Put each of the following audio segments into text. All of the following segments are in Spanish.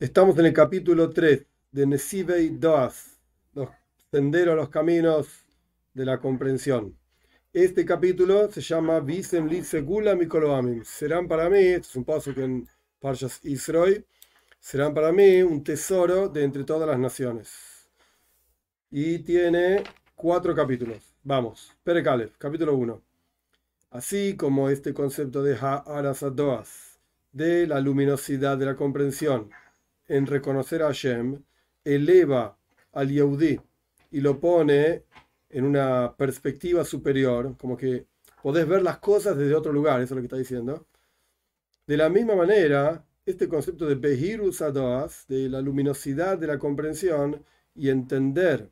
Estamos en el capítulo 3 de Nesivei Doas, los senderos, los caminos de la comprensión. Este capítulo se llama Visem Li Segula Mikoloamim. Serán para mí, esto es un paso que en Parshas Israel, serán para mí un tesoro de entre todas las naciones. Y tiene cuatro capítulos. Vamos, Perekalef, capítulo 1. Así como este concepto de Ha'arasadoas, de la luminosidad de la comprensión, en reconocer a Hashem, eleva al Yehudi y lo pone en una perspectiva superior, como que podés ver las cosas desde otro lugar, eso es lo que está diciendo. De la misma manera, este concepto de Behirus Adoas, de la luminosidad de la comprensión y entender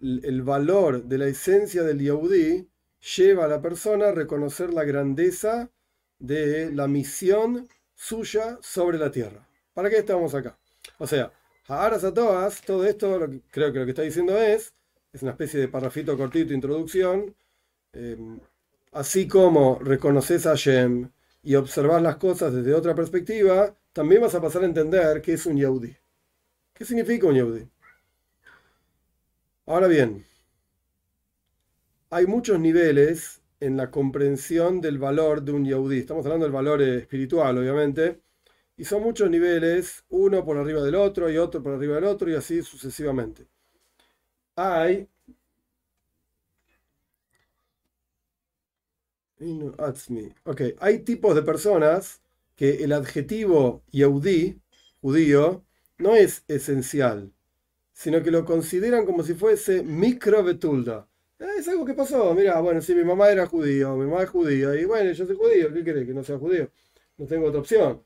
el valor de la esencia del Yehudi, lleva a la persona a reconocer la grandeza de la misión suya sobre la tierra. ¿Para qué estamos acá? O sea, Haaras a todo esto, creo que lo que está diciendo es, es una especie de parrafito cortito, introducción, eh, así como reconoces a Hashem y observas las cosas desde otra perspectiva, también vas a pasar a entender qué es un Yehudi. ¿Qué significa un Yehudi? Ahora bien, hay muchos niveles en la comprensión del valor de un Yehudi. Estamos hablando del valor espiritual, obviamente, y son muchos niveles, uno por arriba del otro y otro por arriba del otro y así sucesivamente. Hay Okay. Hay tipos de personas que el adjetivo Yehudi, judío, no es esencial, sino que lo consideran como si fuese micro betulda. Es algo que pasó, mira, bueno, si mi mamá era judío, mi mamá es judía, y bueno, yo soy judío, ¿qué quiere? Que no sea judío. No tengo otra opción.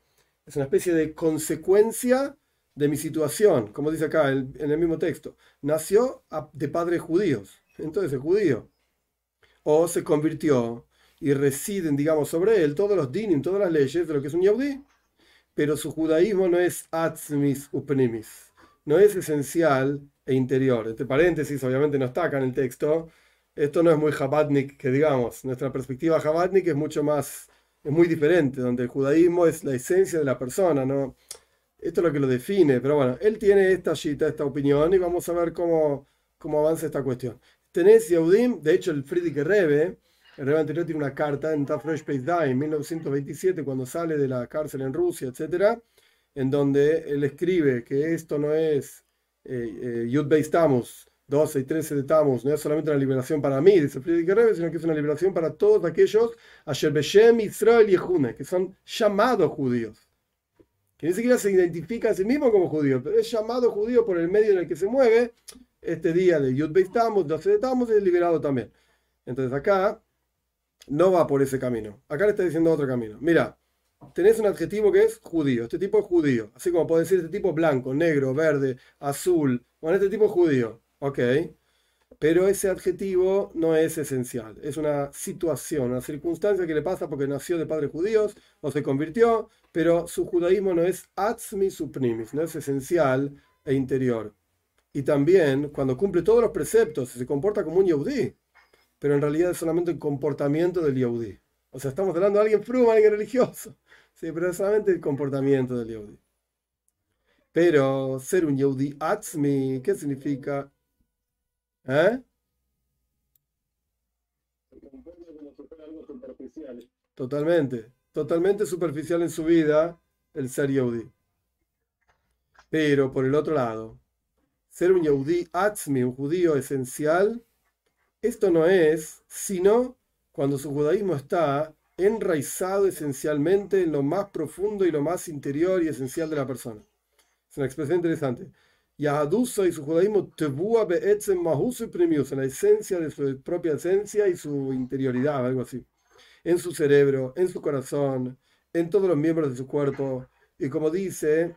Es una especie de consecuencia de mi situación, como dice acá en el mismo texto. Nació de padres judíos, entonces es judío. O se convirtió y residen, digamos, sobre él todos los dinim, todas las leyes de lo que es un yahudí. Pero su judaísmo no es atzmis upnimis, no es esencial e interior. Entre paréntesis, obviamente no está acá en el texto. Esto no es muy jabatnik, que digamos. Nuestra perspectiva jabatnik es mucho más es muy diferente, donde el judaísmo es la esencia de la persona, ¿no? Esto es lo que lo define, pero bueno, él tiene esta cita, esta opinión, y vamos a ver cómo, cómo avanza esta cuestión. Tenés Yehudim, de hecho el Friedrich Rebbe, el Rebbe anterior tiene una carta en Tafresh en 1927, cuando sale de la cárcel en Rusia, etc., en donde él escribe que esto no es eh, eh, 12 y 13 de Tammuz no es solamente una liberación para mí, dice Friedrich sino que es una liberación para todos aquellos Asher Beshem Israel y que son llamados judíos. Que ni siquiera se identifica a sí mismo como judío, pero es llamado judío por el medio en el que se mueve. Este día de Yud Beis Tammuz, 12 de Tammuz, es liberado también. Entonces acá no va por ese camino. Acá le está diciendo otro camino. Mira, tenés un adjetivo que es judío. Este tipo es judío. Así como puedo decir este tipo blanco, negro, verde, azul. Bueno, este tipo es judío. Ok, pero ese adjetivo no es esencial, es una situación, una circunstancia que le pasa porque nació de padres judíos o se convirtió, pero su judaísmo no es atzmi suprimis, no es esencial e interior. Y también cuando cumple todos los preceptos se comporta como un yehudí, pero en realidad es solamente el comportamiento del yehudí. O sea, estamos hablando de alguien fruma, alguien religioso, sí, pero es solamente el comportamiento del yehudí. Pero ser un yehudí atzmi, ¿qué significa? ¿Eh? Totalmente, totalmente superficial en su vida el ser Yehudi. Pero por el otro lado, ser un Yehudi Atzmi, un judío esencial, esto no es sino cuando su judaísmo está enraizado esencialmente en lo más profundo y lo más interior y esencial de la persona. Es una expresión interesante. Yahadusa y su judaísmo tebua be'etzem mahusu premius, en la esencia de su propia esencia y su interioridad, algo así. En su cerebro, en su corazón, en todos los miembros de su cuerpo. Y como dice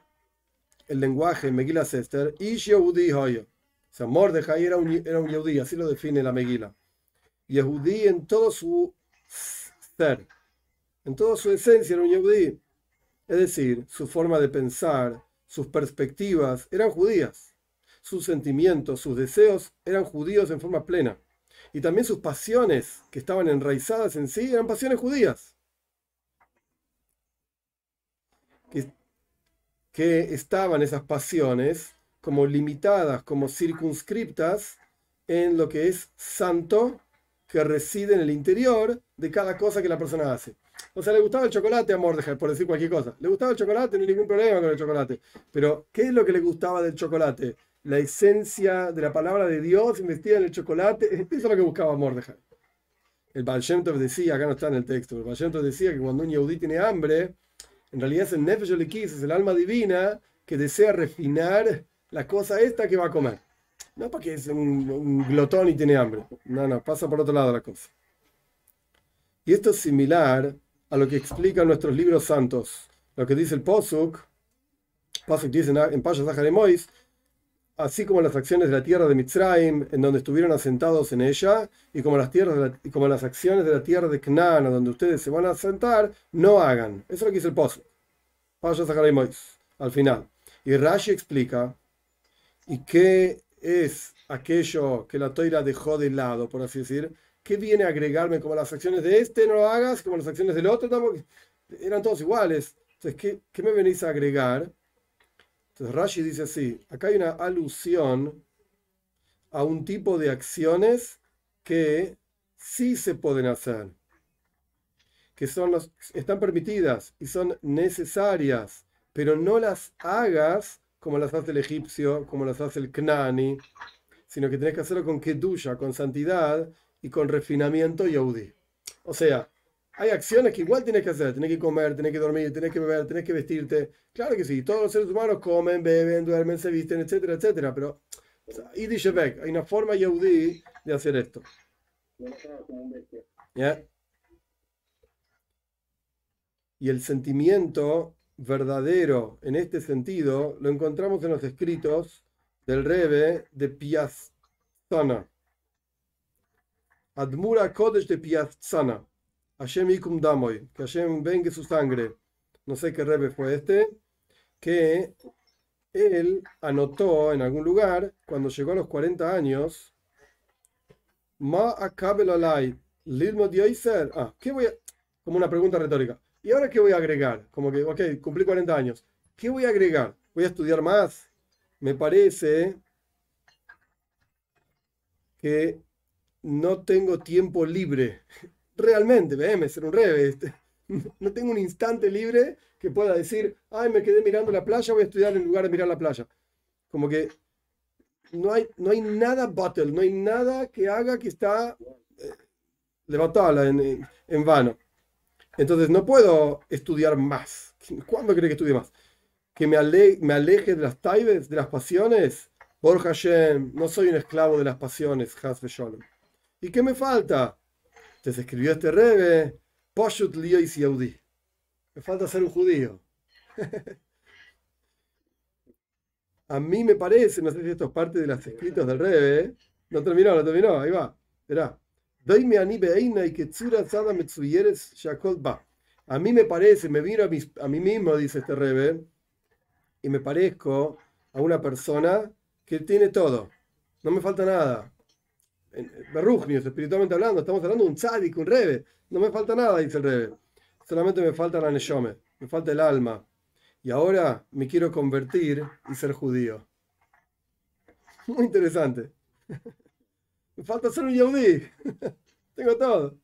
el lenguaje Megila Sester, Ish Yehudi Hoyo. O sea, Mordejai era un, era un Yehudi, así lo define la Megila. Yehudi en todo su ser, en toda su esencia era un Yehudi. Es decir, su forma de pensar, sus perspectivas eran judías, sus sentimientos, sus deseos eran judíos en forma plena. Y también sus pasiones, que estaban enraizadas en sí, eran pasiones judías. que estaban esas pasiones como limitadas, como circunscriptas en lo que es santo que reside en el interior de cada cosa que la persona hace. O sea, le gustaba el chocolate a Mordejai, por decir cualquier cosa. Le gustaba el chocolate, no hay ningún problema con el chocolate. Pero, ¿qué es lo que le gustaba del chocolate? La esencia de la palabra de Dios investida en el chocolate. Eso es lo que buscaba Mordejai. El Baal decía, acá no está en el texto, el Baal decía que cuando un yehudí tiene hambre, en realidad es el Nefesh es el alma divina que desea refinar la cosa esta que va a comer. No porque es un, glotón y tiene hambre. No, no, pasa por otro lado la cosa. Y esto es similar a lo que explican nuestros libros santos. Lo que dice el Posuk, Posuk dice en Payas Mois, así como las acciones de la tierra de Mitzrayim, en donde estuvieron asentados en ella, y como las, tierras y como las acciones de la tierra de Canaán, donde ustedes se van a asentar, no hagan. Eso es lo que dice el Posuk. Payas Mois, al final. Y Rashi explica, ¿y qué es aquello que la toira dejó de lado, por así decir, ¿qué viene a agregarme como las acciones de este no lo hagas, como las acciones del otro tampoco? Eran todos iguales. Entonces, ¿qué, ¿qué, me venís a agregar? Entonces Rashi dice así, acá hay una alusión a un tipo de acciones que sí se pueden hacer, que son los, están permitidas y son necesarias, pero no las hagas como las hace el egipcio, como las hace el Knani, sino que tenés que hacerlo con Kedusha, con santidad y con refinamiento yaudí. O sea, hay acciones que igual tienes que hacer, tienes que comer, tienes que dormir, tienes que beber, tienes que vestirte. Claro que sí, todos los seres humanos comen, beben, duermen, se visten, etcétera, etcétera, pero y dice hay una forma yaudí de hacer esto. Y el sentimiento verdadero en este sentido lo encontramos en los escritos del Rebe de Piazzana. Admura Kodesh de Piazzana. Hashem Ikum Damoy. Que Hashem vengue su sangre. No sé qué Rebe fue este. Que él anotó en algún lugar, cuando llegó a los 40 años, Ma Akabel Alay. Lilmo Ah, ¿qué voy a.? Como una pregunta retórica. ¿Y ahora qué voy a agregar? Como que, ok, cumplí 40 años. ¿Qué voy a agregar? ¿Voy a estudiar más? Me parece que no tengo tiempo libre. Realmente, véeme, ser un revés. Este, no tengo un instante libre que pueda decir, ay, me quedé mirando la playa, voy a estudiar en lugar de mirar la playa. Como que no hay, no hay nada battle, no hay nada que haga que está eh, en, en vano. Entonces no puedo estudiar más. ¿Cuándo cree que estudie más? Que me, me aleje de las taibes, de las pasiones. Por Hashem, no soy un esclavo de las pasiones, Hasbe Shalom. ¿Y qué me falta? Entonces escribió este rebe, Poshut Yaudi. Me falta ser un judío. A mí me parece, no sé si esto es parte de los escritos del rebe, no terminó, no terminó, ahí va, verá. A mí me parece, me miro a, a mí mismo, dice este Rebe, y me parezco a una persona que tiene todo. No me falta nada. Berrujnius, espiritualmente hablando, estamos hablando de un tzadik, un Rebe. No me falta nada, dice el Rebe. Solamente me falta la Neshome, me falta el alma. Y ahora me quiero convertir y ser judío. Muy interesante. Me falta ser un yaudí. Tengo todo.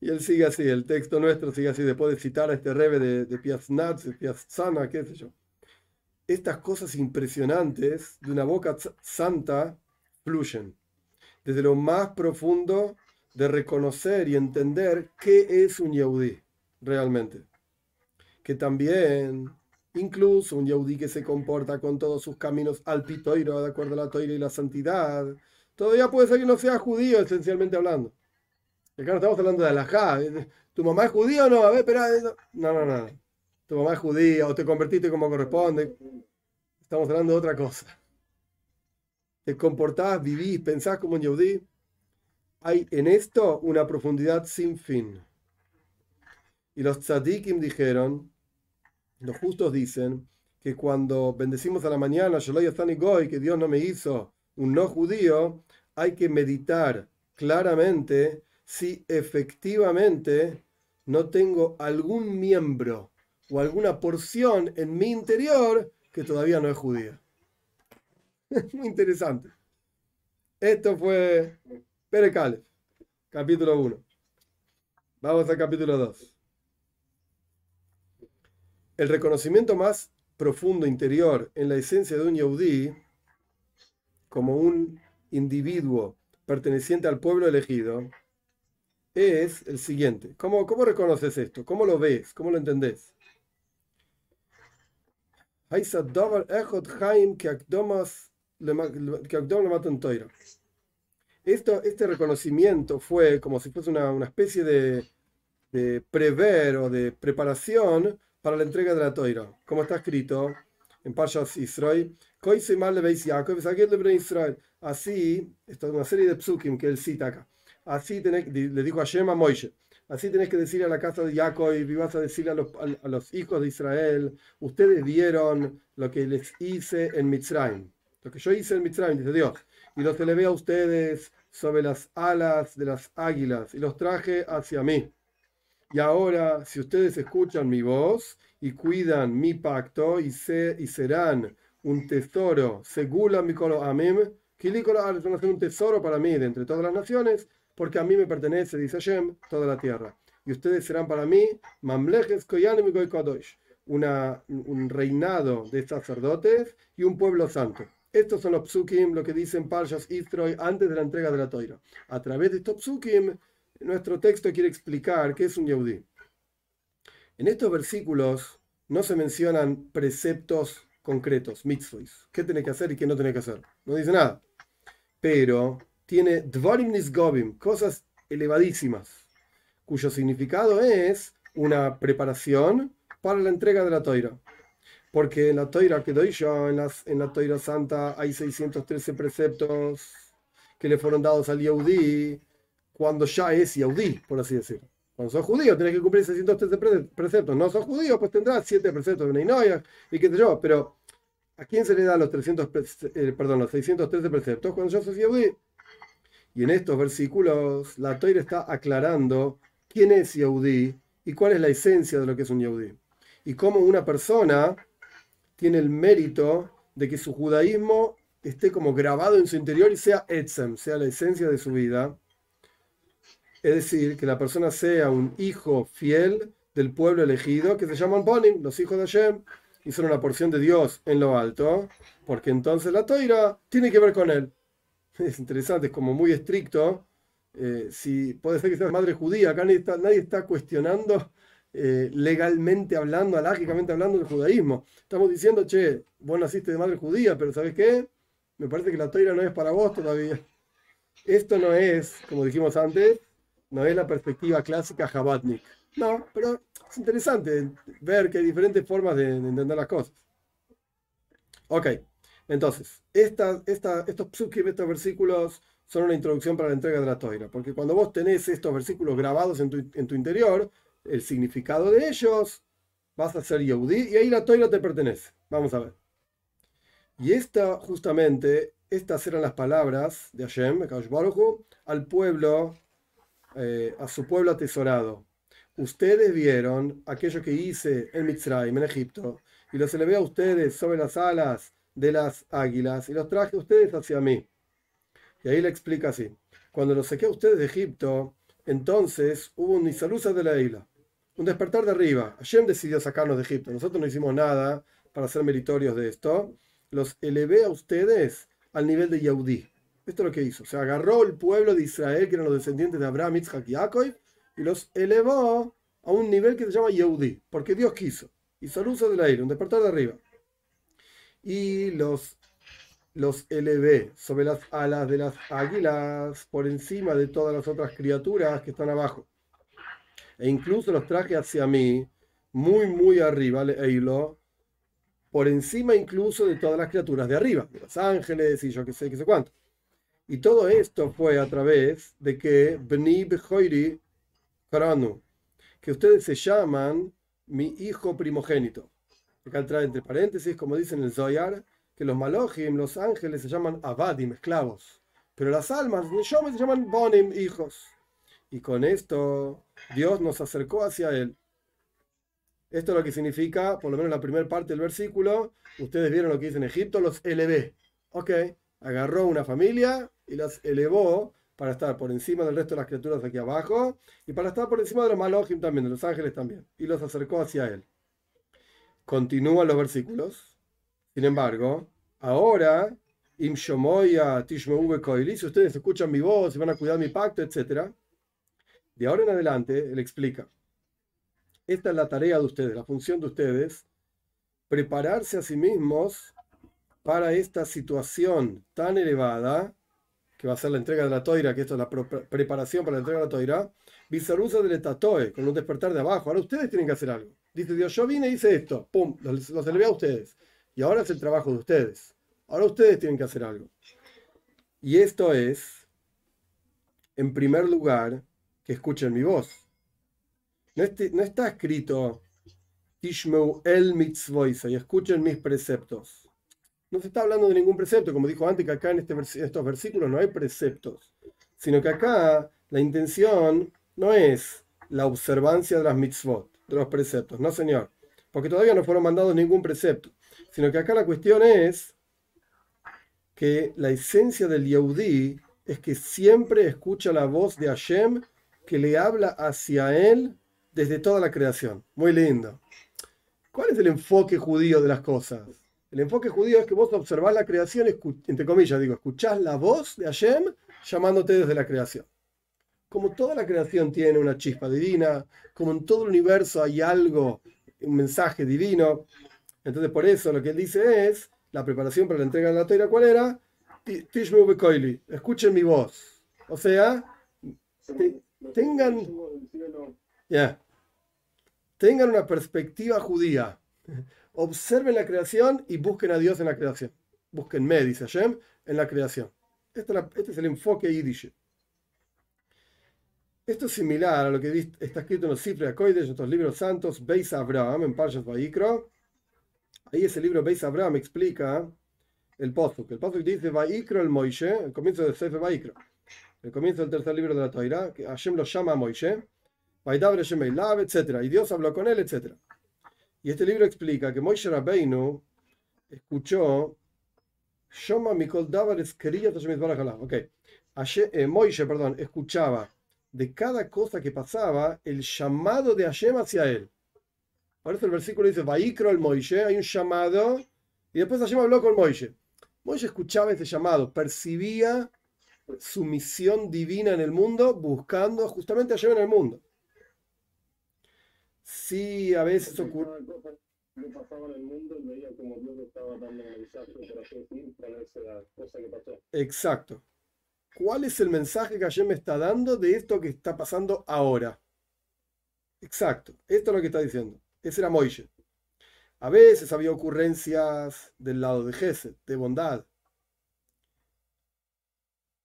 Y él sigue así, el texto nuestro sigue así, después de citar a este rebe de, de Piazzana, qué sé yo. Estas cosas impresionantes de una boca santa fluyen desde lo más profundo de reconocer y entender qué es un yaudí realmente. Que también Incluso un yaudí que se comporta con todos sus caminos al pitoiro, de acuerdo a la toira y la santidad, todavía puede ser que no sea judío, esencialmente hablando. Acá no estamos hablando de alajá. ¿Tu mamá es judía o no? A ver, espera. No, no, no. Tu mamá judía o te convertiste como corresponde. Estamos hablando de otra cosa. Te comportás, vivís, pensás como un yaudí. Hay en esto una profundidad sin fin. Y los tzadikim dijeron, los justos dicen que cuando bendecimos a la mañana, Goy, que Dios no me hizo un no judío, hay que meditar claramente si efectivamente no tengo algún miembro o alguna porción en mi interior que todavía no es judía. Muy interesante. Esto fue Perecale, capítulo 1. Vamos al capítulo 2. El reconocimiento más profundo interior en la esencia de un Yehudi como un individuo perteneciente al pueblo elegido es el siguiente. ¿Cómo, cómo reconoces esto? ¿Cómo lo ves? ¿Cómo lo entendés? Esto, este reconocimiento fue como si fuese una, especie de, de, prever o de preparación para la entrega de la toira, como está escrito en Parshas Israel. Así, esto es una serie de psukim que él cita acá. Así le dijo a Shema Moishe, así tenés que decir a la casa de Jacob y vas a decirle a los, hijos de Israel, ustedes vieron lo que les hice en Mitzrayim. Lo que yo hice en Mitzrayim, dice Dios. Y los elevé a ustedes sobre las alas de las águilas y los traje hacia mí. Y ahora, si ustedes escuchan mi voz y cuidan mi pacto y, se, y serán un tesoro, segula mi amim, van a ser un tesoro para mí de entre todas las naciones, porque a mí me pertenece, dice Hashem, toda la tierra. Y ustedes serán para mí, mamlejes koyanim una un reinado de sacerdotes y un pueblo santo. Estos son los psukim, lo que dicen Parshas Istroy antes de la entrega de la toira. A través de estos psukim nuestro texto quiere explicar qué es un Yehudi. En estos versículos no se mencionan preceptos concretos, mitzvahs, qué tiene que hacer y qué no tiene que hacer. No dice nada. Pero tiene dvarim nisgobim, cosas elevadísimas, cuyo significado es una preparación para la entrega de la toira. Porque en la toira que doy yo, en, las, en la toira santa, hay 613 preceptos que le fueron dados al Yehudi cuando ya es yaudí, por así decirlo. Cuando sos judío tenés que cumplir 613 preceptos. No sos judío, pues tendrás 7 preceptos de Neinoia y qué sé yo. Pero ¿a quién se le da los, 300, eh, perdón, los 613 preceptos? Cuando ya sos yaudí. Y en estos versículos la Toira está aclarando quién es yaudí y cuál es la esencia de lo que es un yaudí. Y cómo una persona tiene el mérito de que su judaísmo esté como grabado en su interior y sea etzem, sea la esencia de su vida es decir, que la persona sea un hijo fiel del pueblo elegido, que se llaman Bonim, los hijos de Hashem, y son una porción de Dios en lo alto, porque entonces la toira tiene que ver con él. Es interesante, es como muy estricto. Eh, si puede ser que seas madre judía, acá nadie está, nadie está cuestionando eh, legalmente hablando, alágicamente hablando del judaísmo. Estamos diciendo, che, vos naciste de madre judía, pero ¿sabes qué? Me parece que la toira no es para vos todavía. Esto no es, como dijimos antes, no es la perspectiva clásica Jabatnik. No, pero es interesante ver que hay diferentes formas de, entender las cosas. Ok, entonces, estos psukim, estos versículos, son una introducción para la entrega de la toira, porque cuando vos tenés estos versículos grabados en tu, interior, el significado de ellos, vas a ser Yehudi y ahí la toira te pertenece. Vamos a ver. Y esta, justamente, estas eran las palabras de Hashem, al pueblo eh, a su pueblo atesorado. Ustedes vieron aquello que hice en Mitzrayim, en Egipto, y los elevé a ustedes sobre las alas de las águilas y los traje a ustedes hacia mí. Y ahí le explica así. Cuando los saqué a ustedes de Egipto, entonces hubo un isalusa de la isla, un despertar de arriba. Hashem decidió sacarnos de Egipto. Nosotros no hicimos nada para ser meritorios de esto. Los elevé a ustedes al nivel de Yaudí. Esto es lo que hizo. Se agarró el pueblo de Israel, que eran los descendientes de Abraham, Isaac y Jacob, y los elevó a un nivel que se llama Yehudi, porque Dios quiso. Y uso del aire, un despertar de arriba. Y los, los elevé sobre las alas de las águilas, por encima de todas las otras criaturas que están abajo. E incluso los traje hacia mí, muy, muy arriba, Eilo, por encima incluso de todas las criaturas de arriba, de los ángeles y yo qué sé, qué sé cuánto. Y todo esto fue a través de que Bni Behoiri Karanu, que ustedes se llaman mi hijo primogénito. Acá trae entre paréntesis, como dicen en el Zoyar, que los Malojim, los ángeles, se llaman Abadim, esclavos. Pero las almas, yo se llaman Bonim, hijos. Y con esto Dios nos acercó hacia Él. Esto es lo que significa, por lo menos la primera parte del versículo, ustedes vieron lo que dice en Egipto, los elevé. Ok, agarró una familia y los elevó para estar por encima del resto de las criaturas aquí abajo y para estar por encima de los malojim también, de los ángeles también, y los acercó hacia él. Continúan los versículos. Sin embargo, ahora, si ustedes escuchan mi voz y van a cuidar mi pacto, etc. De ahora en adelante, él explica. Esta es la tarea de ustedes, la función de ustedes, prepararse a sí mismos para esta situación tan elevada, que va a ser la entrega de la toira, que esto es la preparación para la entrega de la toira, Bizarusa del Tatoe, con un despertar de abajo. Ahora ustedes tienen que hacer algo. Dice Dios, yo vine y hice esto, pum, los, los elevé a ustedes. Y ahora es el trabajo de ustedes. Ahora ustedes tienen que hacer algo. Y esto es, en primer lugar, que escuchen mi voz. No, está escrito Tishmeu el mitzvoisa y escuchen mis preceptos. No se está hablando de ningún precepto, como dijo antes, que acá en, este, estos versículos no hay preceptos, sino que acá la intención no es la observancia de las mitzvot, de los preceptos, no señor, porque todavía no fueron mandados ningún precepto, sino que acá la cuestión es que la esencia del Yehudi es que siempre escucha la voz de Hashem que le habla hacia él desde toda la creación. Muy lindo. ¿Cuál es el enfoque judío de las cosas? El enfoque judío es que vos observás la creación, entre comillas, digo, escuchás la voz de Hashem llamándote desde la creación. Como toda la creación tiene una chispa divina, como en todo el universo hay algo, un mensaje divino, entonces por eso lo que él dice es, la preparación para la entrega de la toira, ¿cuál era? Tishmu escuchen mi voz. O sea, tengan. Tengan una perspectiva judía. Observen la creación y busquen a Dios en la creación. Búsquenme, dice Hashem, en la creación. Este, es el enfoque yiddish. Esto es similar a lo que está escrito en los Sifre Akoides, en estos libros santos, Beis Abraham, en Parshas Vaikro. Ahí ese libro Beis Abraham explica el pozo. El pozo dice Vaikro el Moishe, el comienzo del Sefer Vaikro. El comienzo del tercer libro de la Torah, que Hashem lo llama a Moishe etc. Y Dios habló con él, etc. Y este libro explica que Moishe Rabbeinu escuchó Shoma Mikol Ok. Eh, Moishe, perdón, escuchaba de cada cosa que pasaba el llamado de Hashem hacia él. Por eso el versículo dice, Vaikro el Moishe, hay un llamado, y después Hashem habló con Moishe. Moishe escuchaba ese llamado, percibía su misión divina en el mundo, buscando justamente a Hashem en el mundo. Sí, a veces ocurre. Exacto. ¿Cuál es el mensaje que Hashem me está dando de esto que está pasando ahora? Exacto. Esto es lo que está diciendo. Ese era Moishe. A veces había ocurrencias del lado de Gesed, de bondad.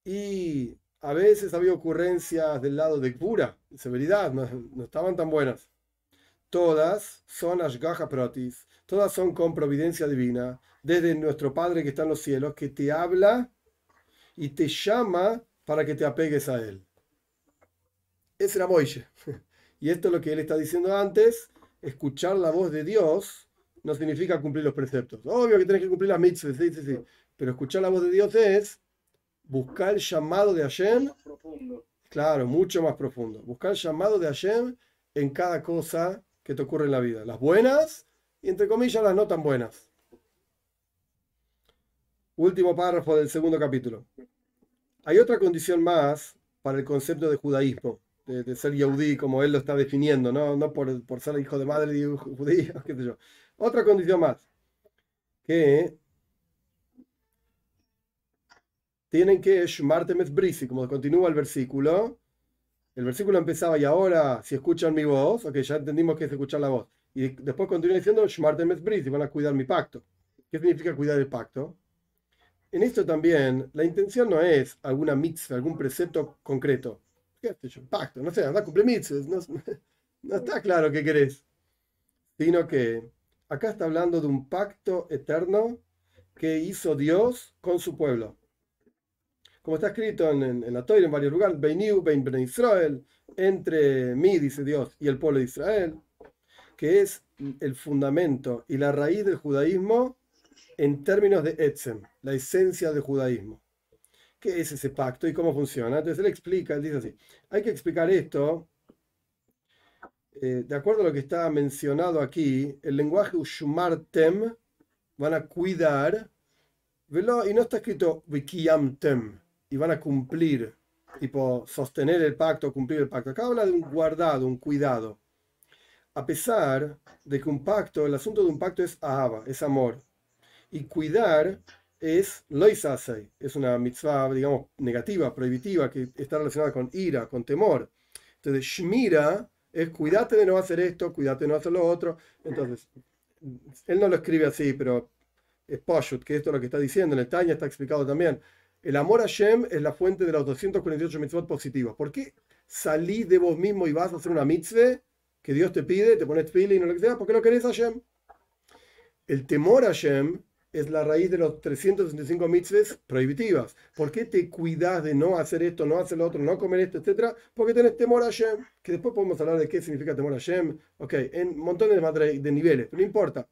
Y a veces había ocurrencias del lado de Gvura, de severidad, no estaban tan buenas todas son Ashgaha Protis, todas son con providencia divina, desde nuestro Padre que está en los cielos, que te habla y te llama para que te apegues a Él. Ese era Moishe. Y esto es lo que él está diciendo antes, escuchar la voz de Dios no significa cumplir los preceptos. Obvio que tenés que cumplir las mitzvahs, sí, sí, sí. Pero escuchar la voz de Dios es buscar el llamado de Hashem. Claro, mucho más profundo. Buscar el llamado de Hashem en cada cosa que te ocurre en la vida. Las buenas y entre comillas las no tan buenas. Último párrafo del segundo capítulo. Hay otra condición más para el concepto de judaísmo, de, ser yaudí, como él lo está definiendo, no, no por, por, ser hijo de madre de judío, qué sé yo. Otra condición más, que tienen que Shmartemes Brisi, como continúa el versículo, el versículo empezaba y ahora, si escuchan mi voz, ok, ya entendimos que es escuchar la voz. Y después continúa diciendo, y van a cuidar mi pacto. ¿Qué significa cuidar el pacto? En esto también, la intención no es alguna mitzvah, algún precepto concreto. ¿Qué es? Pacto, no sé, anda a cumplir. No, no está claro qué querés. Sino que acá está hablando de un pacto eterno que hizo Dios con su pueblo como está escrito en, la Torah en varios lugares, Israel, entre mí, dice Dios, y el pueblo de Israel, que es el fundamento y la raíz del judaísmo en términos de Etzem, la esencia del judaísmo. ¿Qué es ese pacto y cómo funciona? Entonces él explica, él dice así, hay que explicar esto, eh, de acuerdo a lo que está mencionado aquí, el lenguaje Ushumartem van a cuidar, y no está escrito Wikiyamtem, y van a cumplir, tipo sostener el pacto, cumplir el pacto. Acá habla de un guardado, un cuidado. A pesar de que un pacto, el asunto de un pacto es ahaba, es amor. Y cuidar es loisasei, es una mitzvah, digamos, negativa, prohibitiva, que está relacionada con ira, con temor. Entonces, shmira es cuídate de no hacer esto, cuídate de no hacer lo otro. Entonces, él no lo escribe así, pero es Poshut, que esto es lo que está diciendo. En el Tanya está explicado también. El amor a Shem es la fuente de los 248 mitzvot positivos. ¿Por qué salís de vos mismo y vas a hacer una mitzvah que Dios te pide, te pones feeling o lo que sea? ¿Por qué no querés a Shem? El temor a Shem es la raíz de los 365 mitzvahs prohibitivas. ¿Por qué te cuidas de no hacer esto, no hacer lo otro, no comer esto, etcétera? Porque tenés temor a Shem, que después podemos hablar de qué significa temor a Shem, ok, en montones de, de niveles, pero no importa.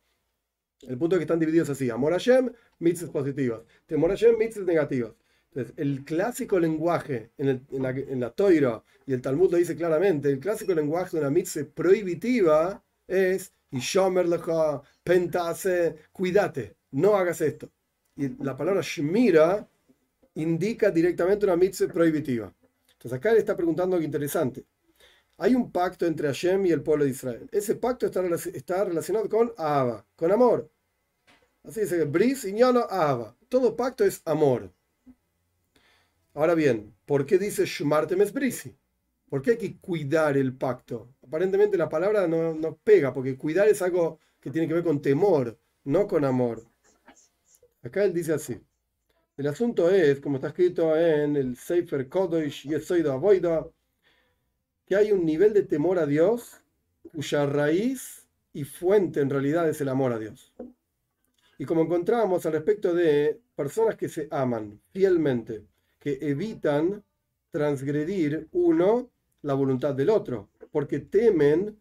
El punto es que están divididos así, amor a Shem, mitzvahs positivas, temor a Shem, mitzvahs negativas. Entonces, el clásico lenguaje en, la, en la Toira, y el Talmud lo dice claramente, el clásico lenguaje de una mitzvah prohibitiva es, y shomer pentase, cuídate, no hagas esto. Y la palabra shmira indica directamente una mitzvah prohibitiva. Entonces acá le está preguntando algo interesante. Hay un pacto entre Hashem y el pueblo de Israel. Ese pacto está, está relacionado con Ahava, con amor. Así dice, Bris, Iñano, Ahava. Todo pacto es amor. Ahora bien, ¿por qué dice Shmartem Brisi? ¿Por qué hay que cuidar el pacto? Aparentemente la palabra no, no pega, porque cuidar es algo que tiene que ver con temor, no con amor. Acá él dice así. El asunto es, como está escrito en el Sefer Kodosh Yesoido Avoida, que hay un nivel de temor a Dios cuya raíz y fuente en realidad es el amor a Dios. Y como encontramos al respecto de personas que se aman fielmente, que evitan transgredir uno la voluntad del otro, porque temen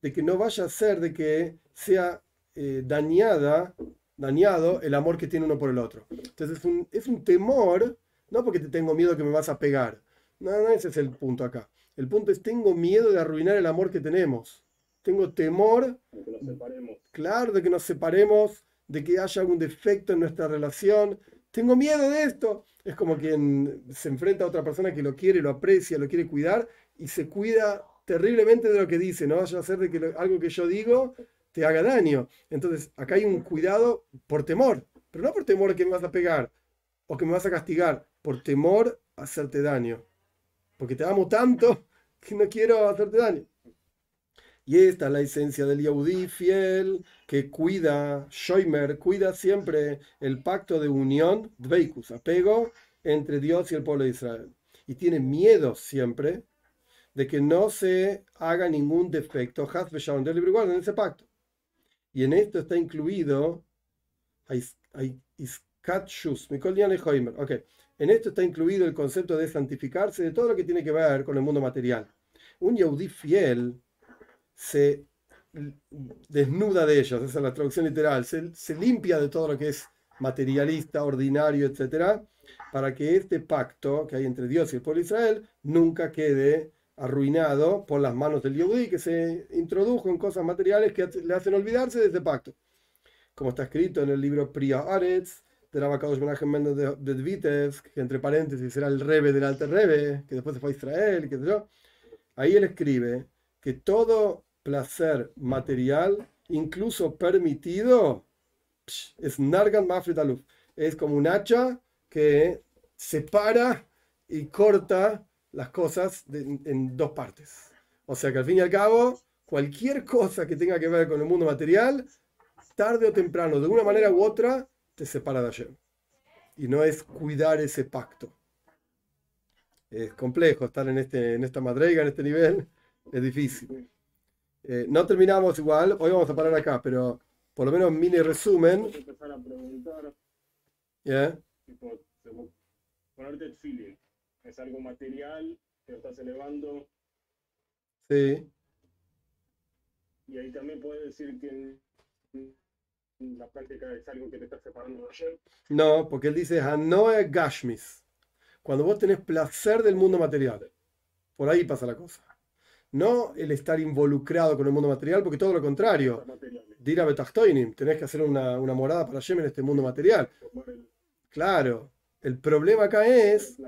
de que no vaya a ser de que sea eh, dañada dañado el amor que tiene uno por el otro. Entonces es un, es un temor, no porque te tengo miedo que me vas a pegar. No, no, ese es el punto acá. El punto es tengo miedo de arruinar el amor que tenemos. Tengo temor, claro, de que nos separemos, de que haya algún defecto en nuestra relación. Tengo miedo de esto. Es como quien se enfrenta a otra persona que lo quiere, lo aprecia, lo quiere cuidar y se cuida terriblemente de lo que dice. No vaya a ser de que algo que yo digo te haga daño. Entonces, acá hay un cuidado por temor, pero no por temor que me vas a pegar o que me vas a castigar, por temor a hacerte daño. Porque te amo tanto que no quiero hacerte daño. Y esta es la esencia del Yahudí fiel que cuida, Shoimer, cuida siempre el pacto de unión, Dveikus, apego entre Dios y el pueblo de Israel. Y tiene miedo siempre de que no se haga ningún defecto, en ese pacto. Y en esto está incluido. Okay. En esto está incluido el concepto de santificarse de todo lo que tiene que ver con el mundo material. Un Yehudi fiel se desnuda de ellos, esa es la traducción literal, se, limpia de todo lo que es materialista, ordinario, etcétera, para que este pacto que hay entre Dios y el pueblo de Israel nunca quede arruinado por las manos del Yehudi que se introdujo en cosas materiales que le hacen olvidarse de este pacto. Como está escrito en el libro Priya Aretz, de la Menachem Mendes de, Dvitev, que entre paréntesis era el rebe del Alter Rebe, que después se fue a Israel, que. Ahí él escribe que todo placer material, incluso permitido, es Nargan Mafrit Es como un hacha que separa y corta las cosas en dos partes. O sea que al fin y al cabo, cualquier cosa que tenga que ver con el mundo material, tarde o temprano, de una manera u otra, te separa de ayer. Y no es cuidar ese pacto. Es complejo estar en, este, en esta madrega, en este nivel, es difícil. Eh, no terminamos igual, hoy vamos a parar acá, pero por lo menos mini resumen. Empezar a preguntar. ¿Yeah? ponerte el feeling es algo material que estás elevando. Sí. Y ahí también puedes decir que la práctica es algo que te está separando de ayer. No, porque él dice Hanoe Gashmis. Cuando vos tenés placer del mundo material. Por ahí pasa la cosa. No el estar involucrado con el mundo material, porque todo lo contrario. Dira Betachtoinim, tenés que hacer una, una morada para Hashem en este mundo material. Claro, el problema acá es,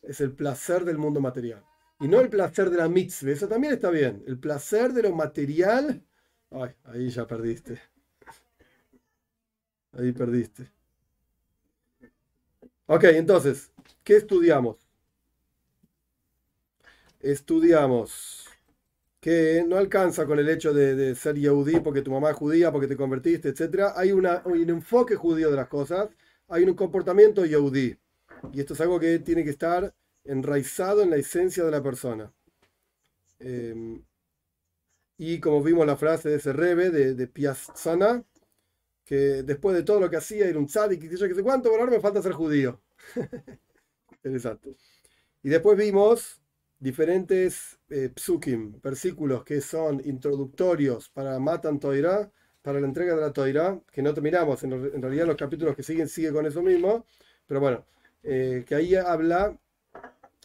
es el placer del mundo material. Y no el placer de la mitzvah, eso también está bien. El placer de lo material, ay, ahí ya perdiste. Ahí perdiste. Ok, entonces, ¿qué estudiamos? Estudiamos que no alcanza con el hecho de, ser yehudí porque tu mamá es judía, porque te convertiste, etc. Hay, un enfoque judío de las cosas, hay un comportamiento yehudí. Y esto es algo que tiene que estar enraizado en la esencia de la persona. Eh, y como vimos la frase de ese rebe, de, de Piazzana, que después de todo lo que hacía, era un tzadik, y yo que sé cuánto, ahora me falta ser judío. Interesante. Y después vimos diferentes eh, psukim, versículos que son introductorios para Matan Toira, para la entrega de la Toira, que no terminamos, en, en realidad los capítulos que siguen sigue con eso mismo, pero bueno, eh, que ahí habla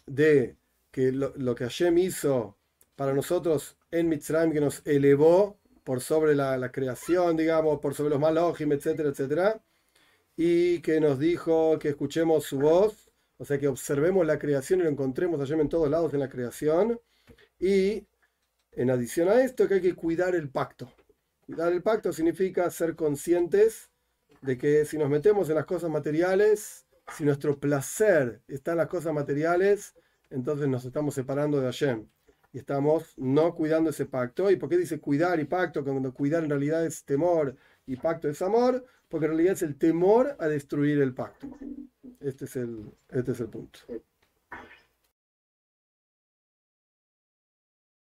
de que lo, lo que Hashem hizo para nosotros en Mitzrayim, que nos elevó por sobre la, la creación, digamos, por sobre los malojim, etcétera, etcétera, y que nos dijo que escuchemos su voz, o sea, que observemos la creación y lo encontremos allá en todos lados en la creación, y en adición a esto, que hay que cuidar el pacto. Cuidar el pacto significa ser conscientes de que si nos metemos en las cosas materiales, si nuestro placer está en las cosas materiales, entonces nos estamos separando de Hashem y estamos no cuidando ese pacto. ¿Y por qué dice cuidar y pacto? Cuando cuidar en realidad es temor y pacto es amor, porque en realidad es el temor a destruir el pacto. Este es el, este es el punto.